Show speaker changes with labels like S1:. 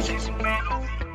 S1: crazy man.